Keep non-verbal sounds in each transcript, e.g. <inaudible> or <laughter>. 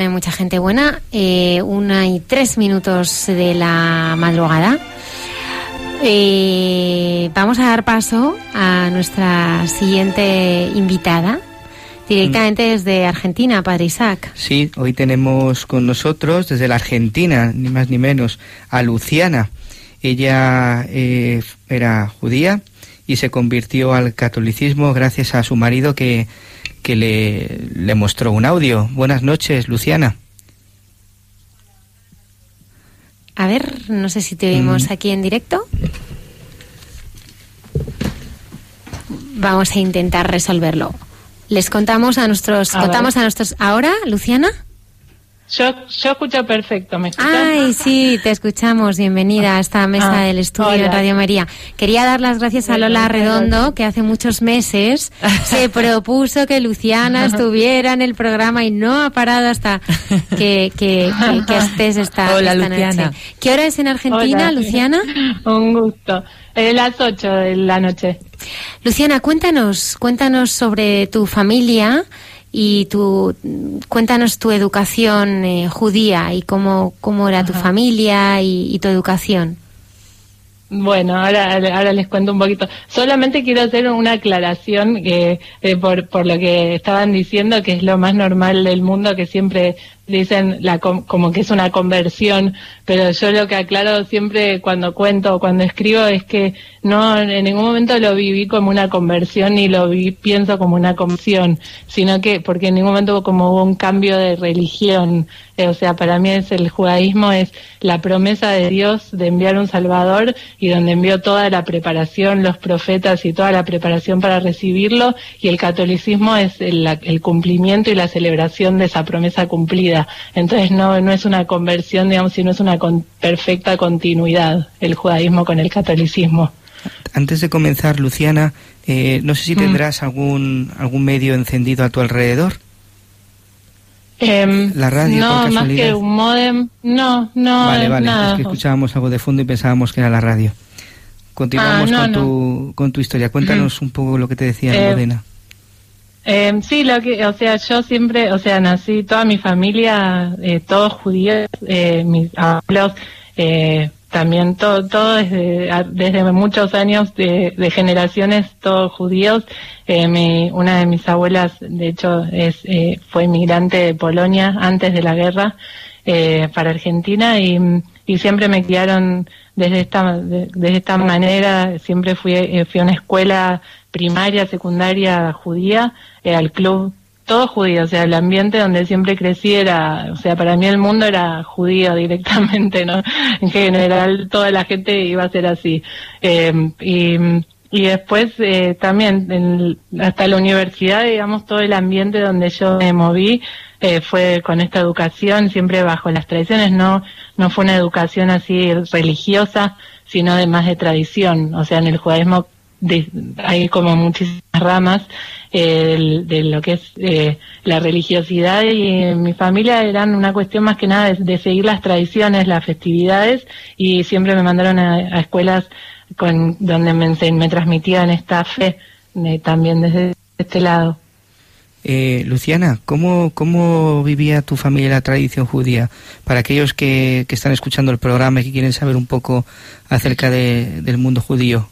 Hay mucha gente buena. Eh, una y tres minutos de la madrugada. Eh, vamos a dar paso a nuestra siguiente invitada, directamente desde Argentina, Padre Isaac. Sí, hoy tenemos con nosotros desde la Argentina, ni más ni menos, a Luciana. Ella eh, era judía y se convirtió al catolicismo gracias a su marido que, que le, le mostró un audio. Buenas noches, Luciana. A ver, no sé si te oímos Mm. aquí en directo. Vamos a intentar resolverlo. Les contamos a nuestros, A contamos ver. a nuestros. ¿Ahora, Luciana? Yo, yo escucho perfecto, ¿me escuchas? Ay, sí, te escuchamos. Bienvenida a esta mesa Ah, del estudio hola. de Radio María. Quería dar las gracias a Lola Redondo, que hace muchos meses <laughs> se propuso que Luciana estuviera en el programa y no ha parado hasta que, que, que- que estés esta, Hola, esta Luciana. noche. ¿Qué hora es en Argentina, Hola. Luciana? <laughs> Un gusto. Eh, las 8 de la noche. Luciana, cuéntanos, cuéntanos sobre tu familia y tu, cuéntanos tu educación eh, judía y cómo, cómo era tu familia y, y tu educación. Bueno, ahora, ahora les cuento un poquito. Solamente quiero hacer una aclaración que, eh, por, por lo que estaban diciendo, que es lo más normal del mundo, que siempre dicen la, com- como que es una conversión, pero yo lo que aclaro siempre cuando cuento o cuando escribo es que no en ningún momento lo viví como una conversión ni lo vi, pienso como una conversión, sino que porque en ningún momento como hubo un cambio de religión. Eh, o sea, para mí es el judaísmo es la promesa de Dios de enviar un Salvador y donde envió toda la preparación, los profetas y toda la preparación para recibirlo y el catolicismo es el cumplimiento y la celebración de esa promesa cumplida. Entonces no, no es una conversión, digamos, sino es una con- perfecta continuidad el judaísmo con el catolicismo. Antes de comenzar, Luciana, eh, no sé si Mm. tendrás algún, algún medio encendido a tu alrededor. Em, La radio, por no, más casualidad. que un modem, no, no, vale, vale, nada. es que escuchábamos algo de fondo y pensábamos que era la radio. Continuamos Ah, no, con, no. Tu, con tu historia. Cuéntanos un poco lo que te decía Eh, Modena. Eh, sí, lo que, o sea, yo siempre, o sea, nací, toda mi familia, eh, todos judíos, eh, mis abuelos, eh, también todo, todo desde, desde muchos años de, de generaciones, todos judíos. Eh, mi, una de mis abuelas, de hecho, es, eh, fue inmigrante de Polonia antes de la guerra para Argentina y, y siempre me criaron desde esta, de, de esta manera. Siempre fui, eh, fui a una escuela primaria, secundaria judía, eh, al club todo judío, o sea, el ambiente donde siempre crecí era, o sea, para mí el mundo era judío directamente, ¿no? En general toda la gente iba a ser así. Eh, y, y después eh, también en- hasta la universidad, digamos, todo el ambiente donde yo me moví eh, fue con esta educación, siempre bajo las tradiciones, no, no fue una educación así religiosa, sino de más de tradición, o sea, en el judaísmo de- hay como muchísimas ramas eh, del- de, lo que es eh, la religiosidad y en mi familia eran una cuestión más que nada de, de seguir las tradiciones, las festividades y siempre me mandaron a, escuelas con donde me, me transmitían esta fe eh, también desde este lado. Eh, Luciana, ¿cómo, ¿cómo vivía tu familia la tradición judía? Para aquellos que, que están escuchando el programa y que quieren saber un poco acerca de- del mundo judío.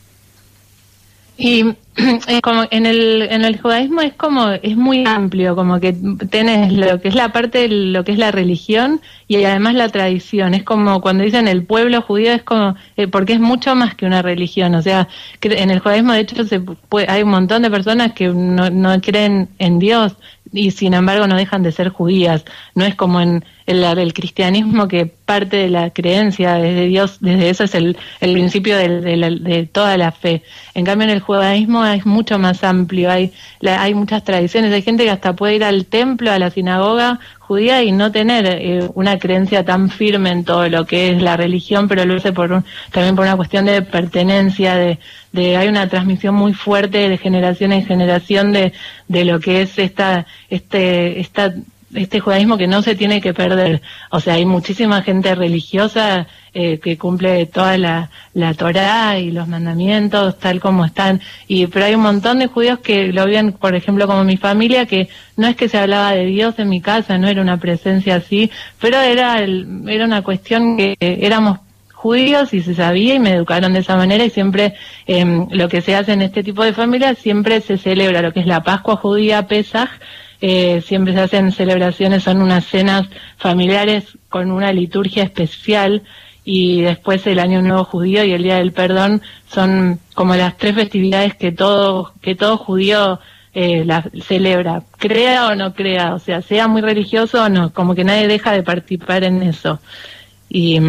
Y <clears throat> eh, como en el en el judaísmo es como es muy amplio, como que tenés lo que es la parte de lo que es la religión y además la tradición. Es como cuando dicen el pueblo judío es como eh, porque es mucho más que una religión. O sea, cre- en el judaísmo de hecho se puede- hay un montón de personas que no, no creen en Dios y sin embargo no dejan de ser judías. No es como en el, el cristianismo que parte de la creencia desde Dios, desde eso es el, el principio del- de, la- de toda la fe. En cambio en el judaísmo es mucho más amplio, hay, la- hay muchas tradiciones, hay gente que hasta puede ir al templo, a la sinagoga judía y no tener eh, una creencia tan firme en todo lo que es la religión, pero lo hace por un- también por una cuestión de pertenencia, de, de hay una transmisión muy fuerte de generación en generación de, de lo que es esta, este, esta este judaísmo que no se tiene que perder. O sea, hay muchísima gente religiosa eh, que cumple toda la, la Torá y los mandamientos tal como están. Y pero hay un montón de judíos que lo ven, por ejemplo, como mi familia, que no es que se hablaba de Dios en mi casa, no era una presencia así, pero era el, era una cuestión que éramos judíos y se sabía y me educaron de esa manera y siempre em, lo que se hace en este tipo de familias siempre se celebra lo que es la Pascua judía, Pesaj, eh, siempre se hacen celebraciones, son unas cenas familiares con una liturgia especial y después el Año Nuevo Judío y el Día del Perdón son como las tres festividades que todo, que todo judío eh, celebra, crea o no crea, o sea, sea muy religioso o no, como que nadie deja de participar en eso. Y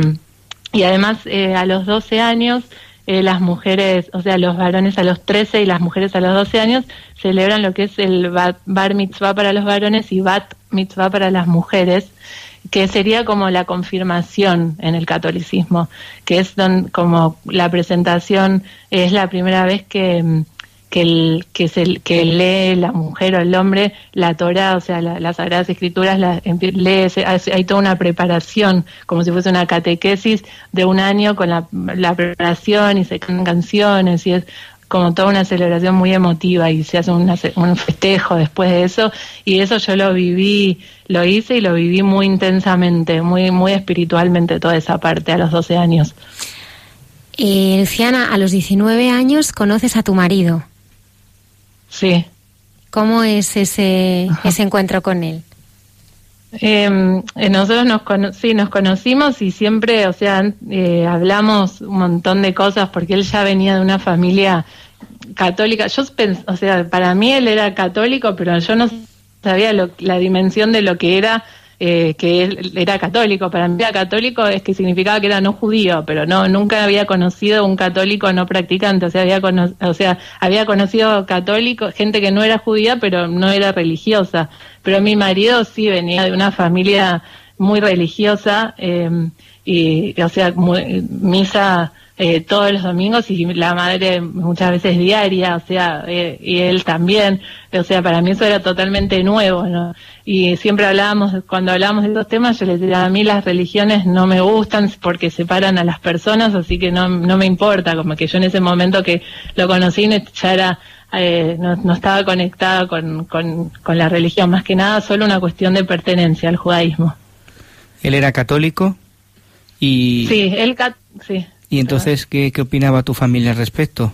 y además eh, a los 12 años eh, las mujeres, o sea, los varones a los 13 y las mujeres a los 12 años celebran lo que es el bar mitzvah para los varones y bat mitzvah para las mujeres, que sería como la confirmación en el catolicismo, que es como la presentación, es la primera vez que mm, que, el, que, es el, que lee la mujer o el hombre la Torah, o sea, las Sagradas Escrituras, la, lee, hay toda una preparación, como si fuese una catequesis de un año con la, la preparación y se cantan canciones y es como toda una celebración muy emotiva y se hace un festejo después de eso y eso yo lo viví, lo hice y lo viví muy intensamente, muy muy espiritualmente toda esa parte a los 12 años. Eh, Luciana, a los 19 años conoces a tu marido. Sí. ¿Cómo es ese, ese encuentro con él? Em, eh, nosotros nos, sí, nos conocimos y siempre, o sea, eh, hablamos un montón de cosas porque él ya venía de una familia católica. Yo o sea, para mí él era católico, pero yo no sabía la dimensión de lo que era eh, que él era católico. Para mí era católico es que significaba que era no judío, pero no nunca había conocido un católico no practicante. O sea, había, o sea, había conocido católicos, gente que no era judía, pero no era religiosa. Pero mi marido sí venía de una familia muy religiosa eh, y, o sea, misa eh, todos los domingos y la madre muchas veces diaria, o sea, eh, y él también, o sea, para mí eso era totalmente nuevo, ¿no? Y siempre hablábamos, cuando hablábamos de estos temas, yo les decía, a mí las religiones no me gustan porque separan a las personas, así que no, no me importa, como que yo en ese momento que lo conocí ya era, eh, no, no, estaba conectada con, con, con la religión, más que nada solo una cuestión de pertenencia al judaísmo. ¿Él era católico? Y... Sí, él, sí. ¿Y entonces qué, qué opinaba tu familia al respecto?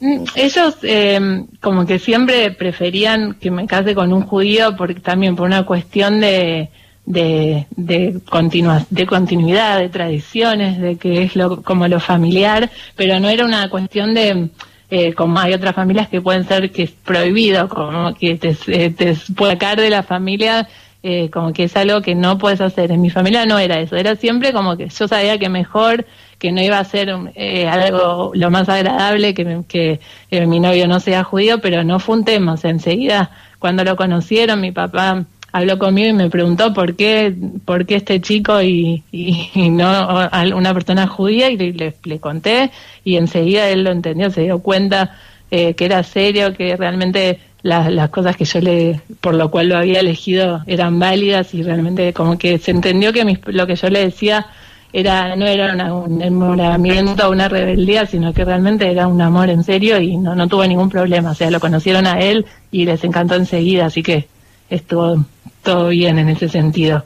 Mm, ellos eh, como que siempre preferían que me case con un judío porque también por una cuestión de de de, continua, de continuidad, de tradiciones, de que es lo, como lo familiar, pero no era una cuestión de eh, como hay otras familias que pueden ser que es prohibido, como que te, eh, te puede sacar de la familia eh, como que es algo que no puedes hacer. En mi familia no era eso, era siempre como que yo sabía que mejor, que no iba a ser eh, algo lo más agradable que, que, mi novio no sea judío, pero no fue un tema. O sea, enseguida, cuando lo conocieron, mi papá habló conmigo y me preguntó por qué, por qué este chico y, y, no una persona judía y le, le, conté y enseguida él lo entendió, se dio cuenta eh, que era serio, que realmente las, cosas que yo le, por lo cual lo había elegido eran válidas y realmente como que se entendió que lo que yo le decía era no era un enamoramiento una rebeldía, sino que realmente era un amor en serio y no, no tuvo ningún problema. O sea, lo conocieron a él y les encantó enseguida, así que estuvo todo bien en ese sentido.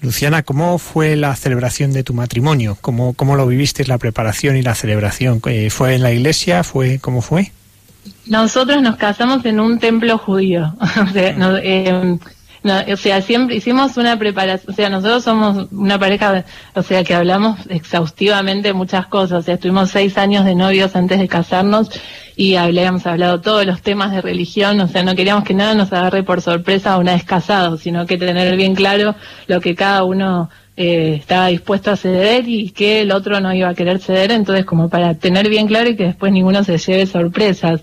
Luciana, ¿cómo fue la celebración de tu matrimonio? ¿Cómo, cómo lo viviste, la preparación y la celebración? Eh, ¿Fue en la iglesia? ¿Fue ¿Cómo fue? Nosotros nos casamos en un templo judío. <laughs> o, sea, eh, o sea, siempre hicimos una preparación. O sea, nosotros somos una pareja, o sea, que hablamos exhaustivamente muchas cosas. O sea, estuvimos seis años de novios antes de casarnos y habíamos hablado todos los temas de religión. O sea, no queríamos que nada nos agarre por sorpresa una vez casados, sino que tener bien claro lo que cada uno eh, estaba dispuesto a ceder y que el otro no iba a querer ceder, entonces como para tener bien claro y que después ninguno se lleve sorpresas.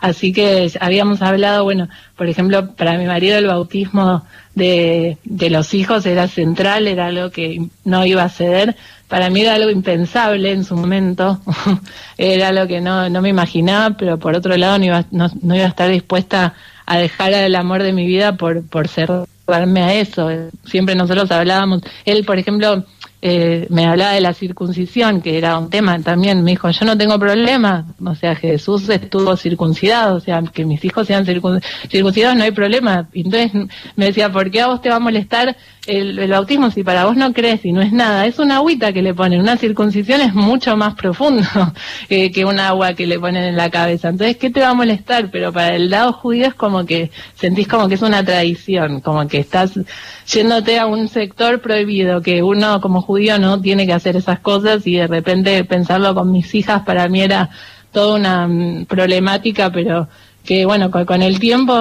Así que habíamos hablado, bueno, por ejemplo, para mi marido el bautismo de, de los hijos era central, era algo que no iba a ceder. Para mí era algo impensable en su momento, <laughs> era algo que no, no me imaginaba, pero por otro lado no iba, no, iba a estar dispuesta a dejar el amor de mi vida por, por ser a eso. Siempre nosotros hablábamos, él, por ejemplo, eh, me hablaba de la circuncisión, que era un tema también, me dijo, yo no tengo problema, o sea, Jesús estuvo circuncidado, o sea, que mis hijos sean circuncidados no hay problema. Entonces me decía, ¿por qué a vos te va a molestar el, bautismo si para vos no crees y no es nada? Es una agüita que le ponen, una circuncisión es mucho más profundo <laughs> eh, que un agua que le ponen en la cabeza. Entonces, ¿qué te va a molestar? Pero para el lado judío es como que sentís como que es una tradición, como que estás yéndote a un sector prohibido, que uno como judío no tiene que hacer esas cosas y de repente pensarlo con mis hijas para mí era toda una mm, problemática, pero que bueno, con, el tiempo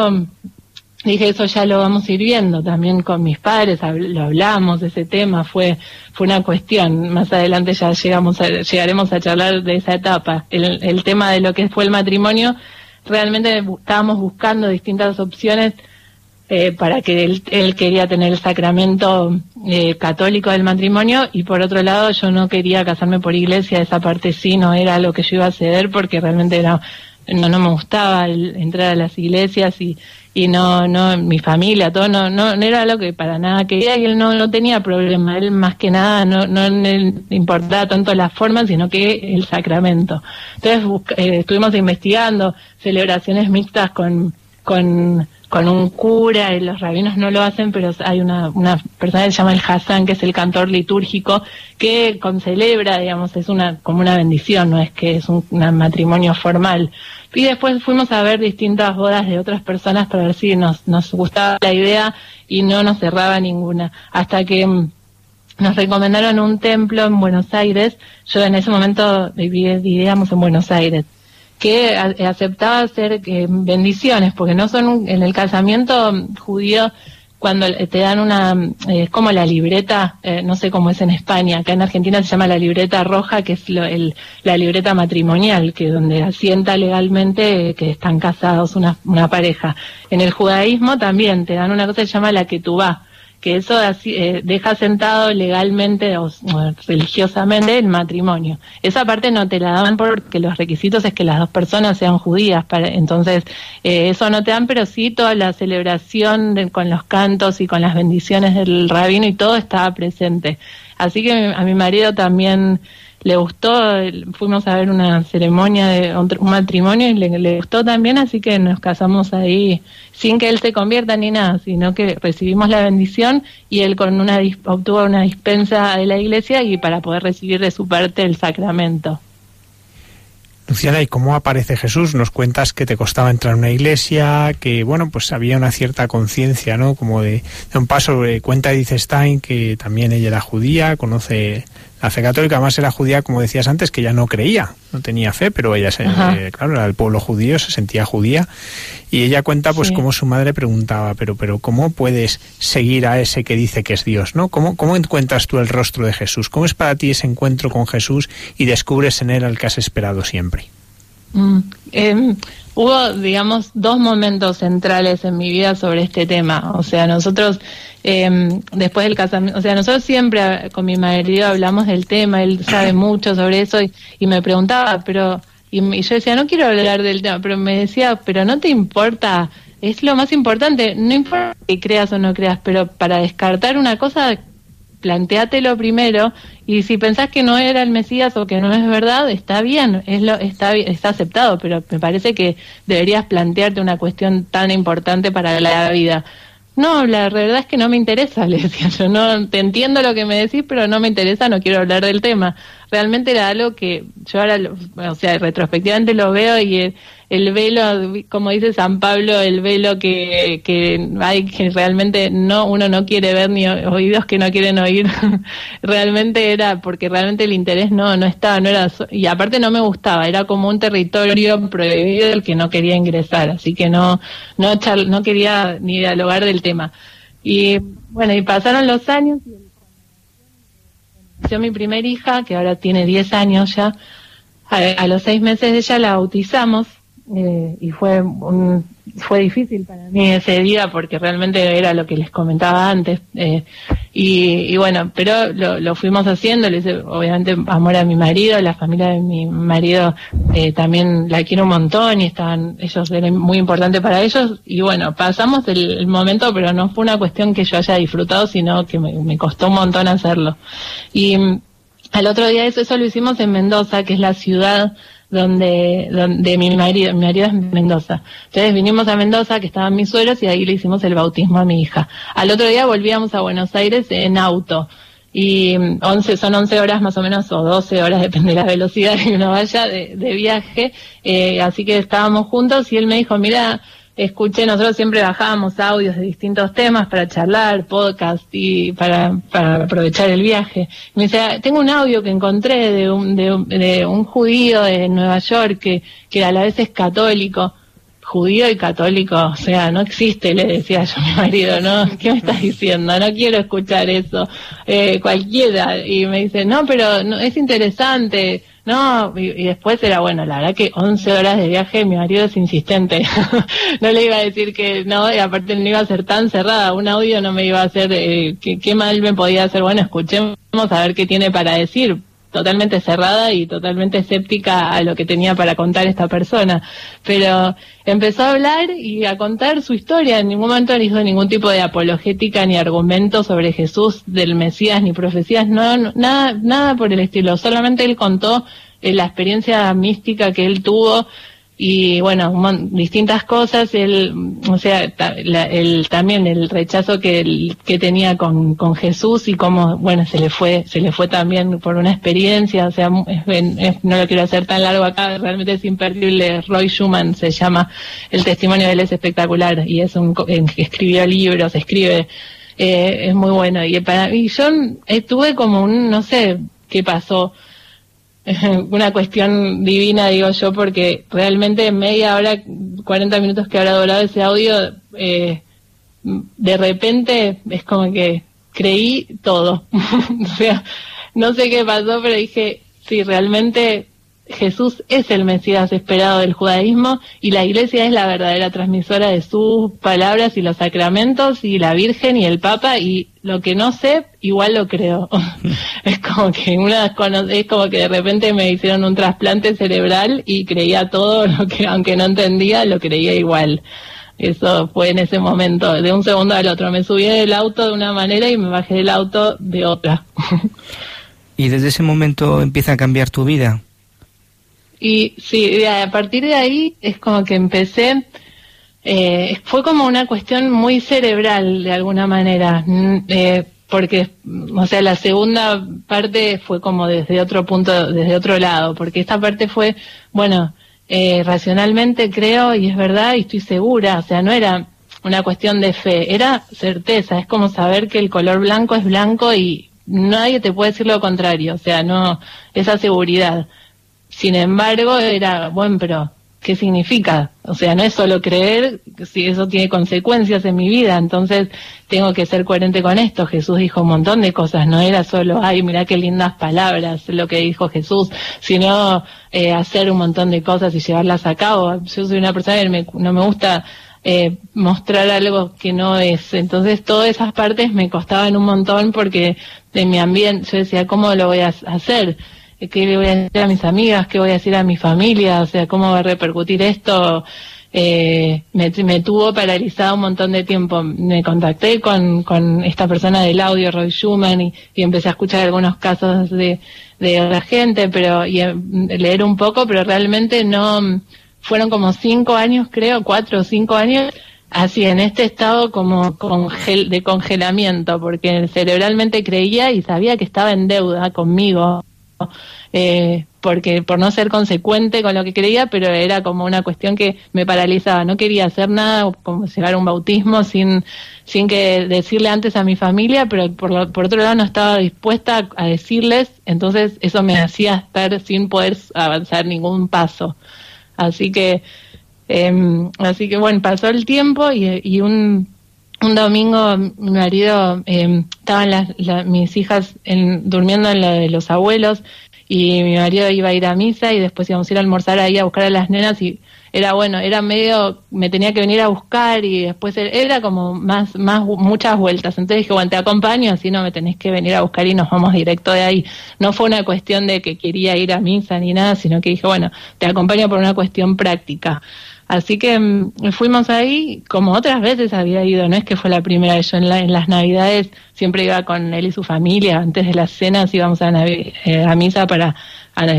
dije eso ya lo vamos a ir viendo. También con mis padres lo hablamos ese tema fue fue una cuestión. Más adelante ya llegamos a, llegaremos a charlar de esa etapa. El, el tema de lo que fue el matrimonio realmente estábamos buscando distintas opciones eh, para que él, quería tener el sacramento eh, católico del matrimonio y por otro lado yo no quería casarme por iglesia, esa parte sí no era lo que yo iba a ceder porque realmente era no, no me gustaba entrar a las iglesias y, y no, no, mi familia, todo, no, no, no era lo que para nada quería y él no, no tenía problema, él más que nada no, no le importaba tanto la forma, sino que el sacramento. Entonces eh, estuvimos investigando celebraciones mixtas con, con con un cura, y los rabinos no lo hacen, pero hay una, una persona que se llama el Hassan, que es el cantor litúrgico, que celebra, digamos, es una como una bendición, no es que es un, matrimonio formal. Y después fuimos a ver distintas bodas de otras personas para ver si nos, nos gustaba la idea y no nos cerraba ninguna. Hasta que mm, nos recomendaron un templo en Buenos Aires. Yo en ese momento vivíamos en Buenos Aires que aceptaba hacer eh, bendiciones, porque no son en el casamiento judío cuando te dan una, eh, como la libreta, eh, no sé cómo es en España, acá en Argentina se llama la libreta roja, que es el, la libreta matrimonial, que donde asienta legalmente que están casados una, una pareja. En el judaísmo también te dan una cosa que se llama la que tú vas que eso eh, deja sentado legalmente o, religiosamente el matrimonio. Esa parte no te la dan porque los requisitos es que las dos personas sean judías, para, entonces eh, eso no te dan, pero sí toda la celebración con los cantos y con las bendiciones del rabino y todo estaba presente. Así que a mi marido también le gustó, fuimos a ver una ceremonia de un matrimonio y le, gustó también, así que nos casamos ahí sin que él se convierta ni nada, sino que recibimos la bendición y él con una obtuvo una dispensa de la iglesia y para poder recibir de su parte el sacramento. Luciana, ¿y cómo aparece Jesús? Nos cuentas que te costaba entrar a una iglesia, que bueno, pues había una cierta conciencia, ¿no? Como de, de un paso, eh, cuenta dice Stein que también ella era judía, conoce la fe católica, además era judía, como decías antes, que ya no creía, no tenía fe, pero ella, se, eh, claro, era el pueblo judío, se sentía judía. Y ella cuenta, pues, cómo su madre preguntaba, pero, pero, ¿cómo puedes seguir a ese que dice que es Dios, no? ¿Cómo, ¿Cómo encuentras tú el rostro de Jesús? ¿Cómo es para ti ese encuentro con Jesús y descubres en él al que has esperado siempre? Mm, em, hubo, digamos, dos momentos centrales en mi vida sobre este tema. O sea, nosotros, eh, después del casamiento, o sea, nosotros siempre con mi marido hablamos del tema, él sabe <coughs> mucho sobre eso y, me preguntaba, pero, y, yo decía, no quiero hablar del tema, pero me decía, pero no te importa, es lo más importante, no importa que creas o no creas, pero para descartar una cosa planteátelo primero y si pensás que no era el Mesías o que no es verdad, está bien, es lo, está, está aceptado, pero me parece que deberías plantearte una cuestión tan importante para la vida. No, la verdad es que no me interesa, <laughs> le decía yo, no te entiendo lo que me decís, pero no me interesa, no quiero hablar del tema. Realmente era algo que yo ahora, o sea, retrospectivamente lo veo y el velo, como dice San Pablo, el velo que, que hay que realmente no uno no quiere ver ni oídos que no quieren oír, <laughs> realmente era porque realmente el interés no no estaba, no era y aparte no me gustaba, era como un territorio prohibido del que no quería ingresar, así que no no no quería ni dialogar del tema. Y bueno, y pasaron los años y nació mi primer hija, que ahora tiene 10 años ya, a, los seis meses de ella la bautizamos eh, y fue un, fue difícil para mí ese día porque realmente era lo que les comentaba antes eh, Y, bueno, pero lo, fuimos haciendo, le hice, obviamente amor a mi marido, la familia de mi marido eh, también la quiero un montón y estaban, ellos eran muy importante para ellos y bueno, pasamos el, momento, pero no fue una cuestión que yo haya disfrutado, sino que me, costó un montón hacerlo. Y mm, al otro día eso, eso lo hicimos en Mendoza, que es la ciudad donde, donde mi marido, mi marido es Mendoza. Entonces vinimos a Mendoza, que estaban mis suegros, y ahí le hicimos el bautismo a mi hija. Al otro día volvíamos a Buenos Aires en auto. Y 11, son 11 horas más o menos, o 12 horas, <laughs> depende de la velocidad que uno vaya de, de viaje. Eh, así que estábamos juntos y él me dijo, mira, escuché, nosotros siempre bajábamos audios de distintos temas para charlar, podcast y para, para aprovechar el viaje. me dice, tengo un audio que encontré de un, de, un judío de Nueva York que, que a la vez es católico judío y católico, o sea, no existe, le decía yo a mi marido, ¿no? <laughs> ¿Qué me estás diciendo? No quiero escuchar eso, eh, cualquiera. Y me dice, no, pero no, es interesante, no, y, después era bueno, la verdad que 11 horas de viaje, mi marido es insistente. <laughs> no le iba a decir que no, y aparte no iba a ser tan cerrada. Un audio no me iba a hacer, eh, qué mal me podía hacer. Bueno, escuchemos a ver qué tiene para decir totalmente cerrada y totalmente escéptica a lo que tenía para contar esta persona. Pero empezó a hablar y a contar su historia. En ningún momento no hizo ningún tipo de apologética ni argumento sobre Jesús, del Mesías, ni profecías, no, nada, nada por el estilo. Solamente él contó eh, la experiencia mística que él tuvo y bueno, distintas cosas, él, o sea, el, también el rechazo que, que tenía con, con Jesús y cómo, bueno, se le fue, se le fue también por una experiencia, o sea, no lo quiero hacer tan largo acá, realmente es imperdible, Roy Schumann se llama, el testimonio de él es espectacular y es un, escribió libros, escribe, eh, es muy bueno. Y para mí yo estuve como un, no sé qué pasó, <laughs> una cuestión divina, digo yo, porque realmente media hora, 40 minutos que habrá durado ese audio, eh, de repente es como que creí todo. <laughs> o sea, no sé qué pasó, pero dije, sí, realmente Jesús es el Mesías esperado del judaísmo y la iglesia es la verdadera transmisora de sus palabras y los sacramentos y la Virgen y el Papa y lo que no sé, igual lo creo. <laughs> es como que una es como que de repente me hicieron un trasplante cerebral y creía todo <laughs> lo que aunque no entendía, lo creía igual. Eso fue en ese momento, de un segundo al otro. Me subí del auto de una manera y me bajé del auto de otra. <laughs> ¿Y desde ese momento empieza a cambiar tu vida? Y sí, a partir de ahí es como que empecé, eh, fue como una cuestión muy cerebral de alguna manera, eh, porque, o sea, la segunda parte fue como desde otro punto, desde otro lado, porque esta parte fue, bueno, eh, racionalmente creo y es verdad y estoy segura, o sea, no era una cuestión de fe, era certeza, es como saber que el color blanco es blanco y nadie te puede decir lo contrario, o sea, no, esa seguridad. Sin embargo, era, bueno, pero ¿qué significa? O sea, no es solo creer, si eso tiene consecuencias en mi vida, entonces tengo que ser coherente con esto. Jesús dijo un montón de cosas, no era solo, ay, mira qué lindas palabras lo que dijo Jesús, sino eh, hacer un montón de cosas y llevarlas a cabo. Yo soy una persona que no me gusta eh, mostrar algo que no es. Entonces todas esas partes me costaban un montón porque de mi ambiente, yo decía, ¿cómo lo voy a hacer? Qué le voy a decir a mis amigas, qué voy a decir a mi familia, o sea, cómo va a repercutir esto. Eh, me, tuvo paralizado un montón de tiempo. Me contacté con, con esta persona del audio, Roy Schumann, y, empecé a escuchar algunos casos de, de otra gente, pero y eh, leer un poco, pero realmente no, fueron como cinco años, creo, cuatro o cinco años, así en este estado como congel, de congelamiento, porque cerebralmente creía y sabía que estaba en deuda conmigo eh, porque por no ser consecuente con lo que creía, pero era como una cuestión que me paralizaba. No quería hacer nada, como llegar a un bautismo sin, sin que decirle antes a mi familia, pero por, por otro lado no estaba dispuesta a decirles, entonces eso me hacía estar sin poder avanzar ningún paso. Así que, eh, así que bueno, pasó el tiempo y un un domingo mi marido, eh, estaban las, mis hijas en, durmiendo en la de los abuelos y mi marido iba a ir a misa y después íbamos a ir a almorzar ahí a buscar a las nenas y era bueno, era medio, me tenía que venir a buscar y después era como más, más, muchas vueltas. Entonces dije, bueno, te acompaño, así no me tenés que venir a buscar y nos vamos directo de ahí. No fue una cuestión de que quería ir a misa ni nada, sino que dije, bueno, te acompaño por una cuestión práctica. Así que mm, fuimos ahí, como otras veces había ido, no es que fue la primera vez, yo en, en las navidades siempre iba con él y su familia, antes de las cenas íbamos a, eh, a misa para,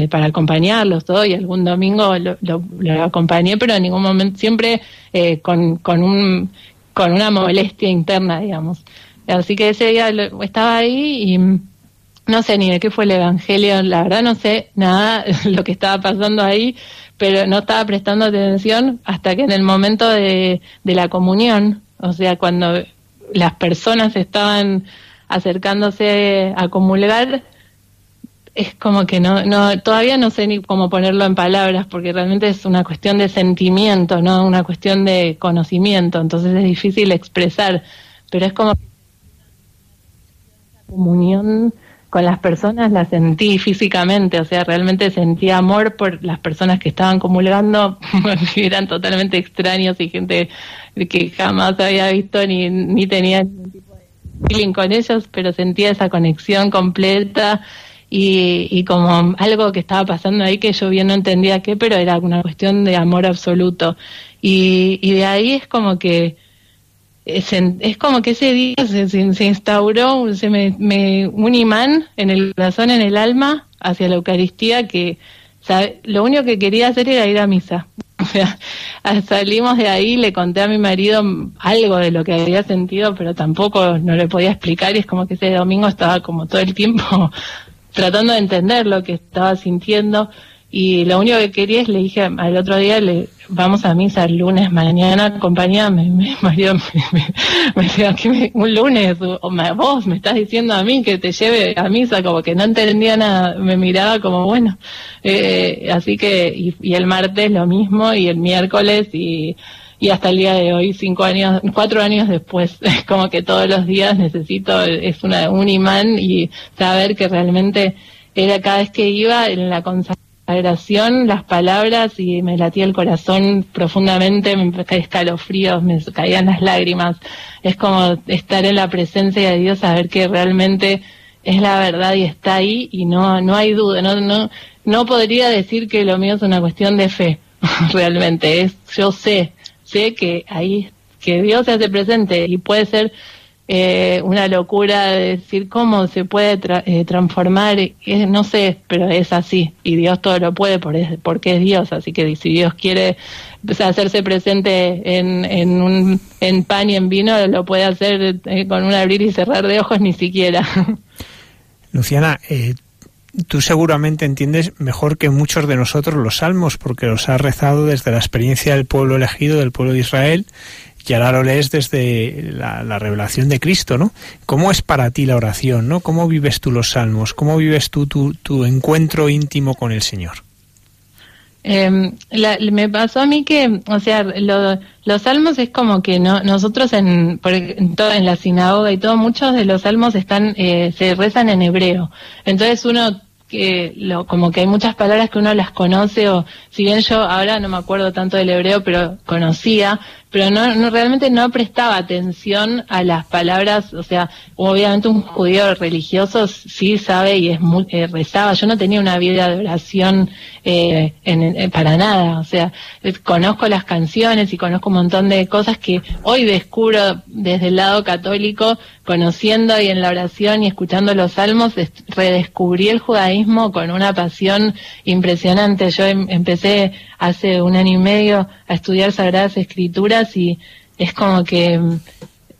para acompañarlos todo y algún domingo lo, lo, acompañé, pero en ningún momento, siempre eh, con, con, un, con una molestia interna, digamos. Así que ese día estaba ahí y mm, no sé ni de qué fue el Evangelio, la verdad no sé nada <laughs> lo que estaba pasando ahí, pero no estaba prestando atención hasta que en el momento de, de la comunión, o sea, cuando las personas estaban acercándose a comulgar, es como que no, no, todavía no sé ni cómo ponerlo en palabras, porque realmente es una cuestión de sentimiento, no una cuestión de conocimiento, entonces es difícil expresar, pero es como que comunión con las personas la sentí físicamente, o sea, realmente sentí amor por las personas que estaban comulgando, <laughs> eran totalmente extraños y gente que jamás había visto ni, ni tenía ningún tipo de feeling con ellos, pero sentía esa conexión completa y, y como algo que estaba pasando ahí que yo bien no entendía qué, pero era una cuestión de amor absoluto. Y, y de ahí es como que es, como que ese día se, se, instauró se me, un imán en el corazón, en el alma, hacia la Eucaristía, que lo único que quería hacer era ir a misa. <laughs> O sea, salimos de ahí, le conté a mi marido algo de lo que había sentido, pero tampoco no le podía explicar y es como que ese domingo estaba como todo el tiempo <laughs> tratando de entender lo que estaba sintiendo y lo único que quería es, le dije al otro día, le vamos a misa el lunes mañana, acompañame, <laughs> mi marido me, me, decía, que un lunes, o, vos me estás diciendo a mí que te lleve a misa, como que no entendía nada, me miraba como, bueno, eh, así que, y, y, el martes lo mismo, y el miércoles, y, y hasta el día de hoy, cinco años, cuatro años después, <laughs> es como que todos los días necesito, es una, un imán, y saber que realmente era cada vez que iba en la consagración, oración, las palabras y me latía el corazón profundamente, me caía escalofríos, me caían las lágrimas. Es como estar en la presencia de Dios, saber que realmente es la verdad y está ahí y no no hay duda, no no no podría decir que lo mío es una cuestión de fe, <laughs> realmente es yo sé, sé que ahí que Dios se hace presente y puede ser eh, una locura de decir cómo se puede eh, transformar, no sé, pero es así, y Dios todo lo puede porque es Dios, así que si Dios quiere hacerse presente en, en, un, en pan y en vino, lo puede hacer eh, con un abrir y cerrar de ojos ni siquiera. <laughs> Luciana, tú seguramente entiendes mejor que muchos de nosotros los salmos, porque los has rezado desde la experiencia del pueblo elegido, del pueblo de Israel, y ahora lo lees desde la, revelación de Cristo, ¿no? ¿Cómo es para ti la oración, ¿no? ¿Cómo vives tú los salmos? ¿Cómo vives tú tu, tu encuentro íntimo con el Señor? Eh, me pasó a mí que, o sea, los salmos es como que no, nosotros en, en, en la sinagoga y todo, muchos de los salmos están, eh, se rezan en hebreo. Entonces uno que lo, como que hay muchas palabras que uno las conoce o si bien yo ahora no me acuerdo tanto del hebreo pero conocía pero no, no, realmente no prestaba atención a las palabras, o sea, obviamente un judío religioso sí sabe y es muy, eh, rezaba, yo no tenía una vida de oración eh, en, para nada, o sea, conozco las canciones y conozco un montón de cosas que hoy descubro desde el lado católico, conociendo y en la oración y escuchando los salmos, redescubrí el judaísmo con una pasión impresionante, yo em, empecé hace un año y medio a estudiar Sagradas Escrituras y es como que mm,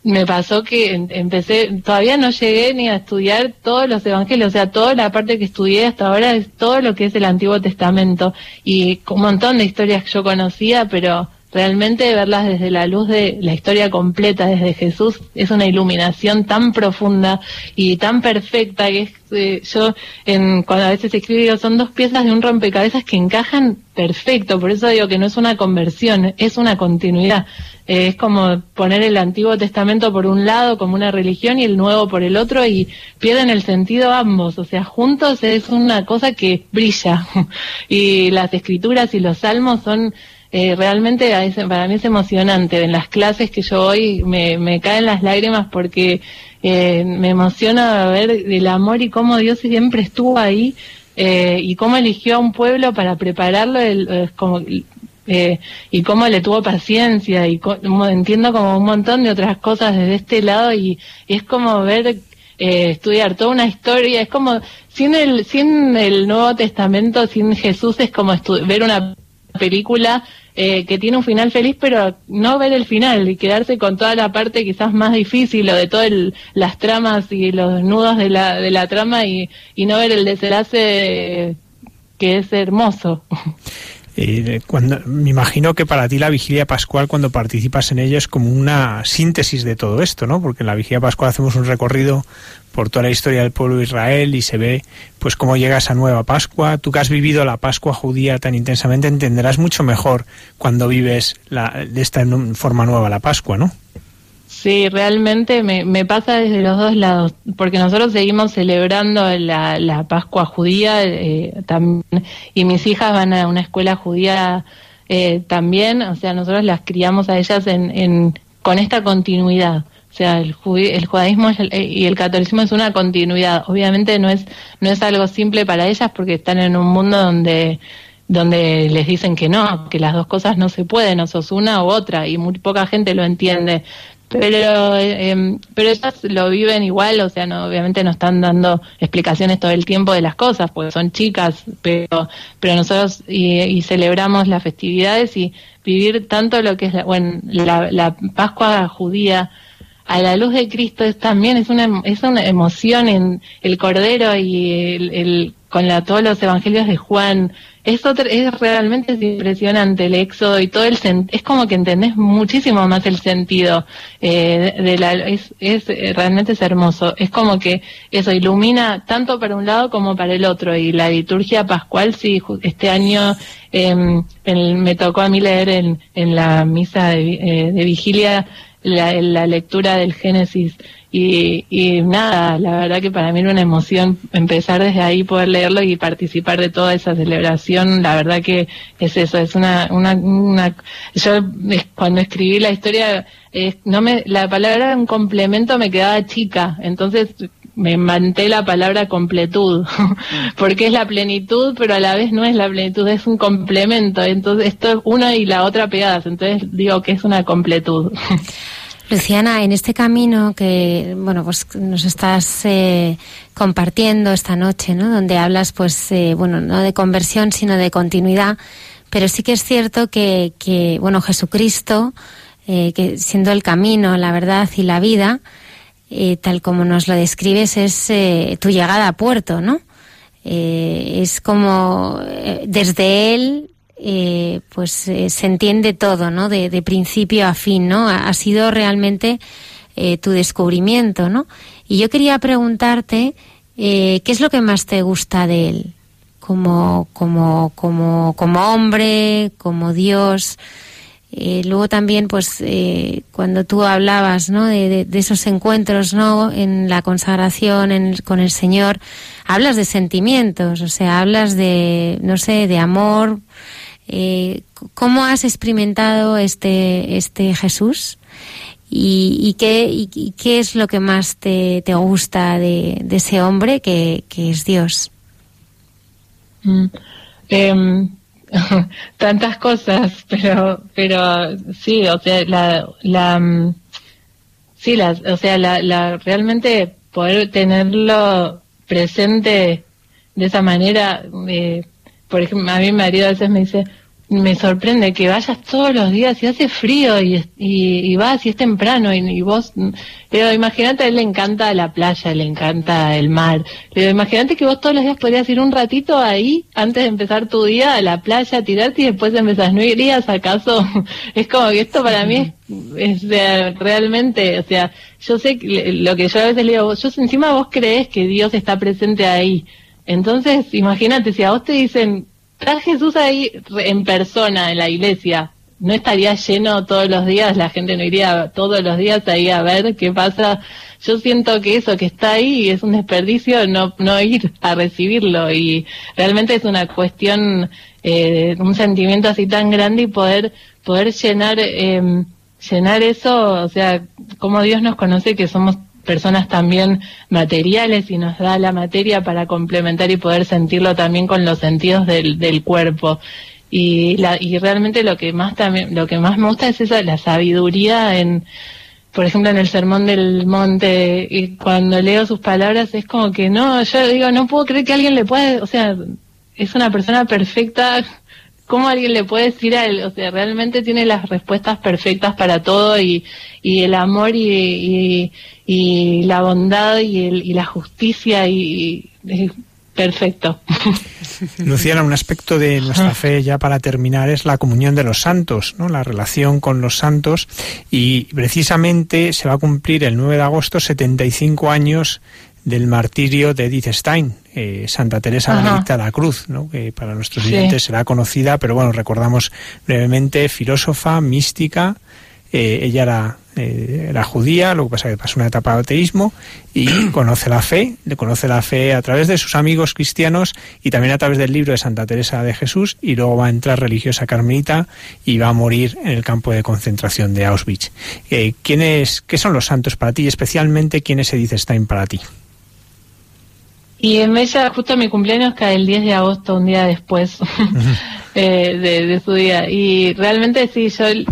me pasó que em, empecé, todavía no llegué ni a estudiar todos los evangelios, o sea, toda la parte que estudié hasta ahora es todo lo que es el Antiguo Testamento y un montón de historias que yo conocía, pero realmente verlas desde la luz de la historia completa, desde Jesús, es una iluminación tan profunda y tan perfecta que es, eh, yo en, cuando a veces escribo son dos piezas de un rompecabezas que encajan perfecto, por eso digo que no es una conversión, es una continuidad. Eh, es como poner el Antiguo Testamento por un lado como una religión y el Nuevo por el otro y pierden el sentido ambos, o sea, juntos es una cosa que brilla. <laughs> Y las escrituras y los salmos son eh, realmente para mí es emocionante. En las clases que yo voy me, caen las lágrimas porque eh, me emociona ver el amor y cómo Dios siempre estuvo ahí eh, y cómo eligió a un pueblo para prepararlo, el, como, eh, y cómo le tuvo paciencia y entiendo como un montón de otras cosas desde este lado y, es como ver eh, estudiar toda una historia es como sin el sin el Nuevo Testamento sin Jesús es como ver una película eh, que tiene un final feliz, pero no ver el final y quedarse con toda la parte quizás más difícil o de todas las tramas y los nudos de la, de la trama y, y no ver el desenlace que es hermoso. <laughs> Eh, cuando, me imagino que para ti la vigilia pascual, cuando participas en ella, es como una síntesis de todo esto, ¿no? Porque en la vigilia pascual hacemos un recorrido por toda la historia del pueblo de Israel y se ve, pues, cómo llega esa nueva Pascua. Tú que has vivido la Pascua judía tan intensamente, entenderás mucho mejor cuando vives la, de esta forma nueva la Pascua, ¿no? Sí, realmente me, me, pasa desde los dos lados, porque nosotros seguimos celebrando la, la Pascua judía eh, también, y mis hijas van a una escuela judía eh, también, o sea, nosotros las criamos a ellas en, en, con esta continuidad. O sea, el, el judaísmo y el catolicismo es una continuidad. Obviamente no es, no es algo simple para ellas porque están en un mundo donde donde les dicen que no, que las dos cosas no se pueden, o sos una u otra, y muy poca gente lo entiende pero eh, pero ellas lo viven igual o sea no obviamente no están dando explicaciones todo el tiempo de las cosas porque son chicas pero pero nosotros y, celebramos las festividades y vivir tanto lo que es la, bueno la, la Pascua judía a la luz de Cristo es también es una es una emoción en el cordero y el, con la, todos los evangelios de Juan. Es, es realmente impresionante el éxodo y todo el es como que entendés muchísimo más el sentido eh, de la es, es eh, realmente es hermoso. Es como que eso ilumina tanto para un lado como para el otro. Y la liturgia pascual sí este año eh, me tocó a mí leer en, en la misa de, eh, de vigilia la lectura del Génesis y, y, nada, la verdad que para mí era una emoción empezar desde ahí, poder leerlo y participar de toda esa celebración. La verdad que es eso, es una, una, una yo cuando escribí la historia, no me, la palabra un complemento me quedaba chica, entonces me manté la palabra completud, <laughs> porque es la plenitud, pero a la vez no es la plenitud, es un complemento. Entonces, esto es una y la otra pegadas, entonces digo que es una completud. <laughs> Luciana, en este camino que bueno pues nos estás eh, compartiendo esta noche, ¿no? Donde hablas, pues eh, bueno, no de conversión, sino de continuidad, pero sí que es cierto que, que bueno Jesucristo, eh, que siendo el camino, la verdad y la vida, tal como nos lo describes, es tu llegada a puerto, ¿no? es como desde él eh, pues eh, se entiende todo, ¿no? De, principio a fin, ¿no? Ha, sido realmente eh, tu descubrimiento, ¿no? Y yo quería preguntarte qué es lo que más te gusta de él, como como como como hombre, como Dios. luego también, pues, cuando tú hablabas, ¿no? De, esos encuentros, ¿no? En la consagración con el Señor, hablas de sentimientos, o sea, hablas de, no sé, de amor, eh, ¿Cómo has experimentado este, este Jesús? ¿Y, qué, qué es lo que más te, te gusta de, ese hombre que, es Dios? Mm, em, <laughs> tantas cosas, <laughs> pero, pero sí, o sea, la, la, mm, sí, la, o sea, la, la, realmente poder tenerlo presente de esa manera, eh, por ejemplo, a mi marido a veces me dice, me sorprende que vayas todos los días y hace frío y, y, vas y es temprano y, vos, pero imagínate, a él le encanta la playa, le encanta el mar, pero imagínate que vos todos los días podrías ir un ratito ahí antes de empezar tu día a la playa, tirarte y después empezás, ¿no irías acaso? <laughs> es como que esto para mí es, realmente, o sea, yo sé lo que yo a veces le digo, yo encima vos crees que Dios está presente ahí, entonces imagínate, si a vos te dicen, está Jesús ahí en persona en la iglesia. no estaría lleno todos los días, la gente no iría todos los días ahí a ver qué pasa. Yo siento que eso que está ahí es un desperdicio no, no ir a recibirlo y realmente es una cuestión, eh, un sentimiento así tan grande y poder, poder llenar, eh, llenar eso, o sea, como Dios nos conoce que somos personas también materiales y nos da la materia para complementar y poder sentirlo también con los sentidos del, del cuerpo. Y la y realmente lo que más también lo que más me gusta es esa la sabiduría en por ejemplo en el sermón del monte y cuando leo sus palabras es como que no yo digo no puedo creer que alguien le pueda o sea es una persona perfecta cómo alguien le puede decir a él o sea realmente tiene las respuestas perfectas para todo y, y el amor y, y, y la bondad y, el, y la justicia y, y Perfecto. <laughs> Luciana, un aspecto de nuestra fe ya para terminar es la comunión de los santos, ¿no? la relación con los santos y precisamente se va a cumplir el 9 de agosto 75 años del martirio de Edith Stein, eh, Santa Teresa Benedicta de la Cruz, ¿no? que para nuestros oyentes sí. será conocida, pero bueno, recordamos brevemente, filósofa, mística, eh, ella era, eh, era, judía, lo que pasa es que pasó una etapa de ateísmo y <clears throat> conoce la fe, le conoce la fe a través de sus amigos cristianos y también a través del libro de Santa Teresa de Jesús y luego va a entrar religiosa carmelita y va a morir en el campo de concentración de Auschwitz. Eh, ¿quiénes, ¿Qué son los santos para ti y especialmente quiénes se dice Stein para ti? Y en ella, justo mi cumpleaños cae el 10 de agosto, un día después <laughs> eh, de, de, su día. Y realmente sí, yo eh,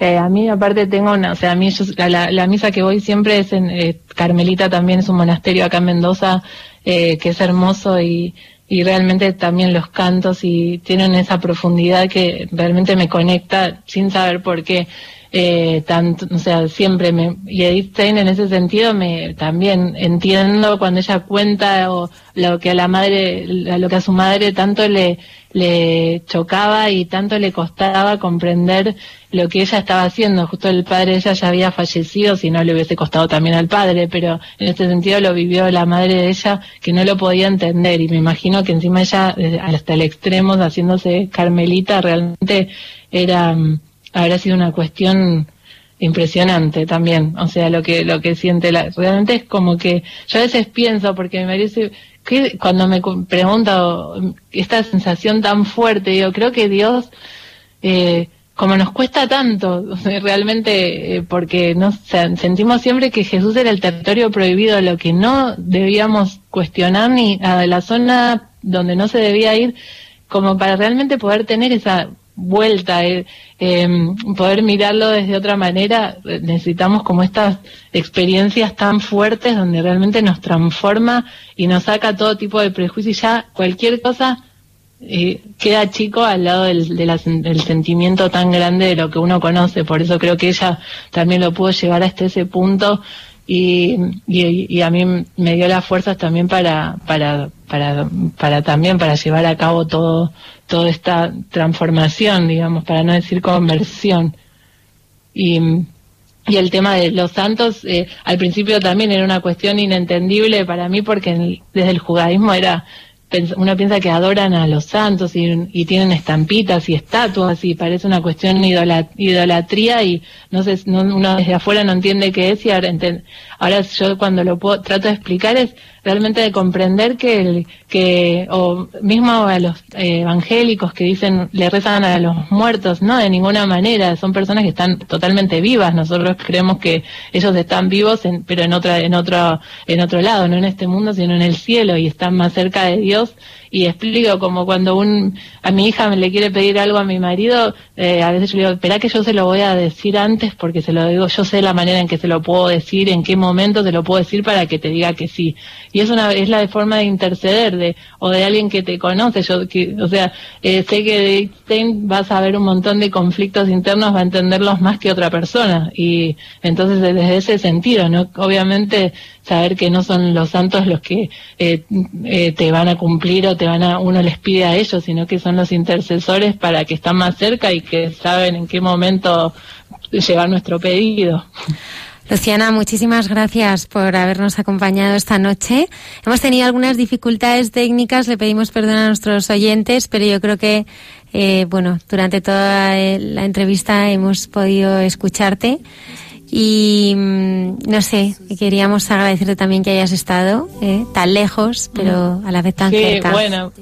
eh, a mí aparte tengo una, o sea, a mí yo, la, la, misa que voy siempre es en eh, Carmelita, también es un monasterio acá en Mendoza, eh, que es hermoso y, y realmente también los cantos y tienen esa profundidad que realmente me conecta sin saber por qué. Eh, tanto, o sea, siempre me, y Edith Stein en ese sentido me también entiendo cuando ella cuenta o lo que a la madre, lo que a su madre tanto le, le chocaba y tanto le costaba comprender lo que ella estaba haciendo. Justo el padre de ella ya había fallecido, si no le hubiese costado también al padre, pero en este sentido lo vivió la madre de ella que no lo podía entender y me imagino que encima ella hasta el extremo haciéndose carmelita realmente era habrá sido una cuestión impresionante también, o sea, lo que lo que siente la realmente es como que yo a veces pienso porque me parece que cuando me pregunta esta sensación tan fuerte, yo creo que Dios eh, como nos cuesta tanto, <laughs> realmente, eh, porque nos sentimos siempre que Jesús era el territorio prohibido, lo que no debíamos cuestionar ni a la zona donde no se debía ir, como para realmente poder tener esa vuelta, eh, eh, poder mirarlo desde otra manera, necesitamos como estas experiencias tan fuertes donde realmente nos transforma y nos saca todo tipo de prejuicio y ya cualquier cosa eh, queda chico al lado del, de la, del sentimiento tan grande de lo que uno conoce, por eso creo que ella también lo pudo llevar hasta ese punto y, y, y, a mí me dio las fuerzas también para, para, para, para también para llevar a cabo todo, toda esta transformación, digamos, para no decir conversión. Y, y el tema de los santos, eh, al principio también era una cuestión inentendible para mí porque en, desde el judaísmo era uno piensa que adoran a los santos y, tienen estampitas y estatuas y parece una cuestión idolatría y no sé, no, uno desde afuera no entiende qué es y ahora, ahora yo cuando lo puedo, trato de explicar es realmente de comprender que, el, que o mismo a los eh, evangélicos que dicen le rezan a los muertos, no, de ninguna manera, son personas que están totalmente vivas, nosotros creemos que ellos están vivos, en, pero en otra, en otro, en otro lado, no en este mundo, sino en el cielo y están más cerca de Dios y explico como cuando un a mi hija me le quiere pedir algo a mi marido, eh, a veces yo le digo, espera que yo se lo voy a decir antes porque se lo digo, yo sé la manera en que se lo puedo decir, en qué momento se lo puedo decir para que te diga que sí. Y es una es la forma de interceder de o de alguien que te conoce, yo que, o sea, eh, sé que de Einstein vas a ver un montón de conflictos internos, va a entenderlos más que otra persona y entonces desde ese sentido, ¿no? Obviamente saber que no son los santos los que eh, eh, te van a cumplir o van a uno les pide a ellos, sino que son los intercesores para que están más cerca y que saben en qué momento llevar nuestro pedido. Luciana, muchísimas gracias por habernos acompañado esta noche. Hemos tenido algunas dificultades técnicas, le pedimos perdón a nuestros oyentes, pero yo creo que Eh, bueno, durante toda la entrevista hemos podido escucharte y mm, no sé, queríamos agradecerte también que hayas estado eh, tan lejos, pero a la vez tan sí, cerca. Bueno,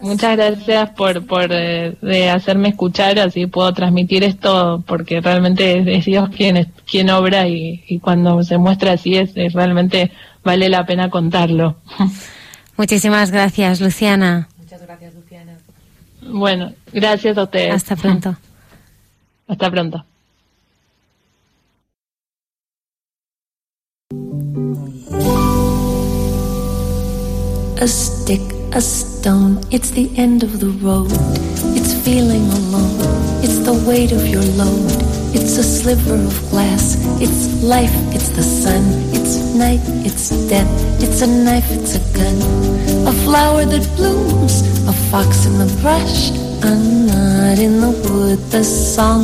muchas gracias por, por eh, de hacerme escuchar, así puedo transmitir esto, porque realmente es, Dios quien, quien obra y, y, cuando se muestra así es, es realmente vale la pena contarlo. <laughs> Muchísimas gracias, Luciana. Muchas gracias, Luciana. Bueno, gracias a ustedes. Hasta pronto. <laughs> Hasta pronto. A stick, a stone, it's the end of the road. It's feeling alone, it's the weight of your load. It's a sliver of glass, it's life, it's the sun. It's night, it's death, it's a knife, it's a gun. A flower that blooms, a fox in the brush, a knot in the wood, the song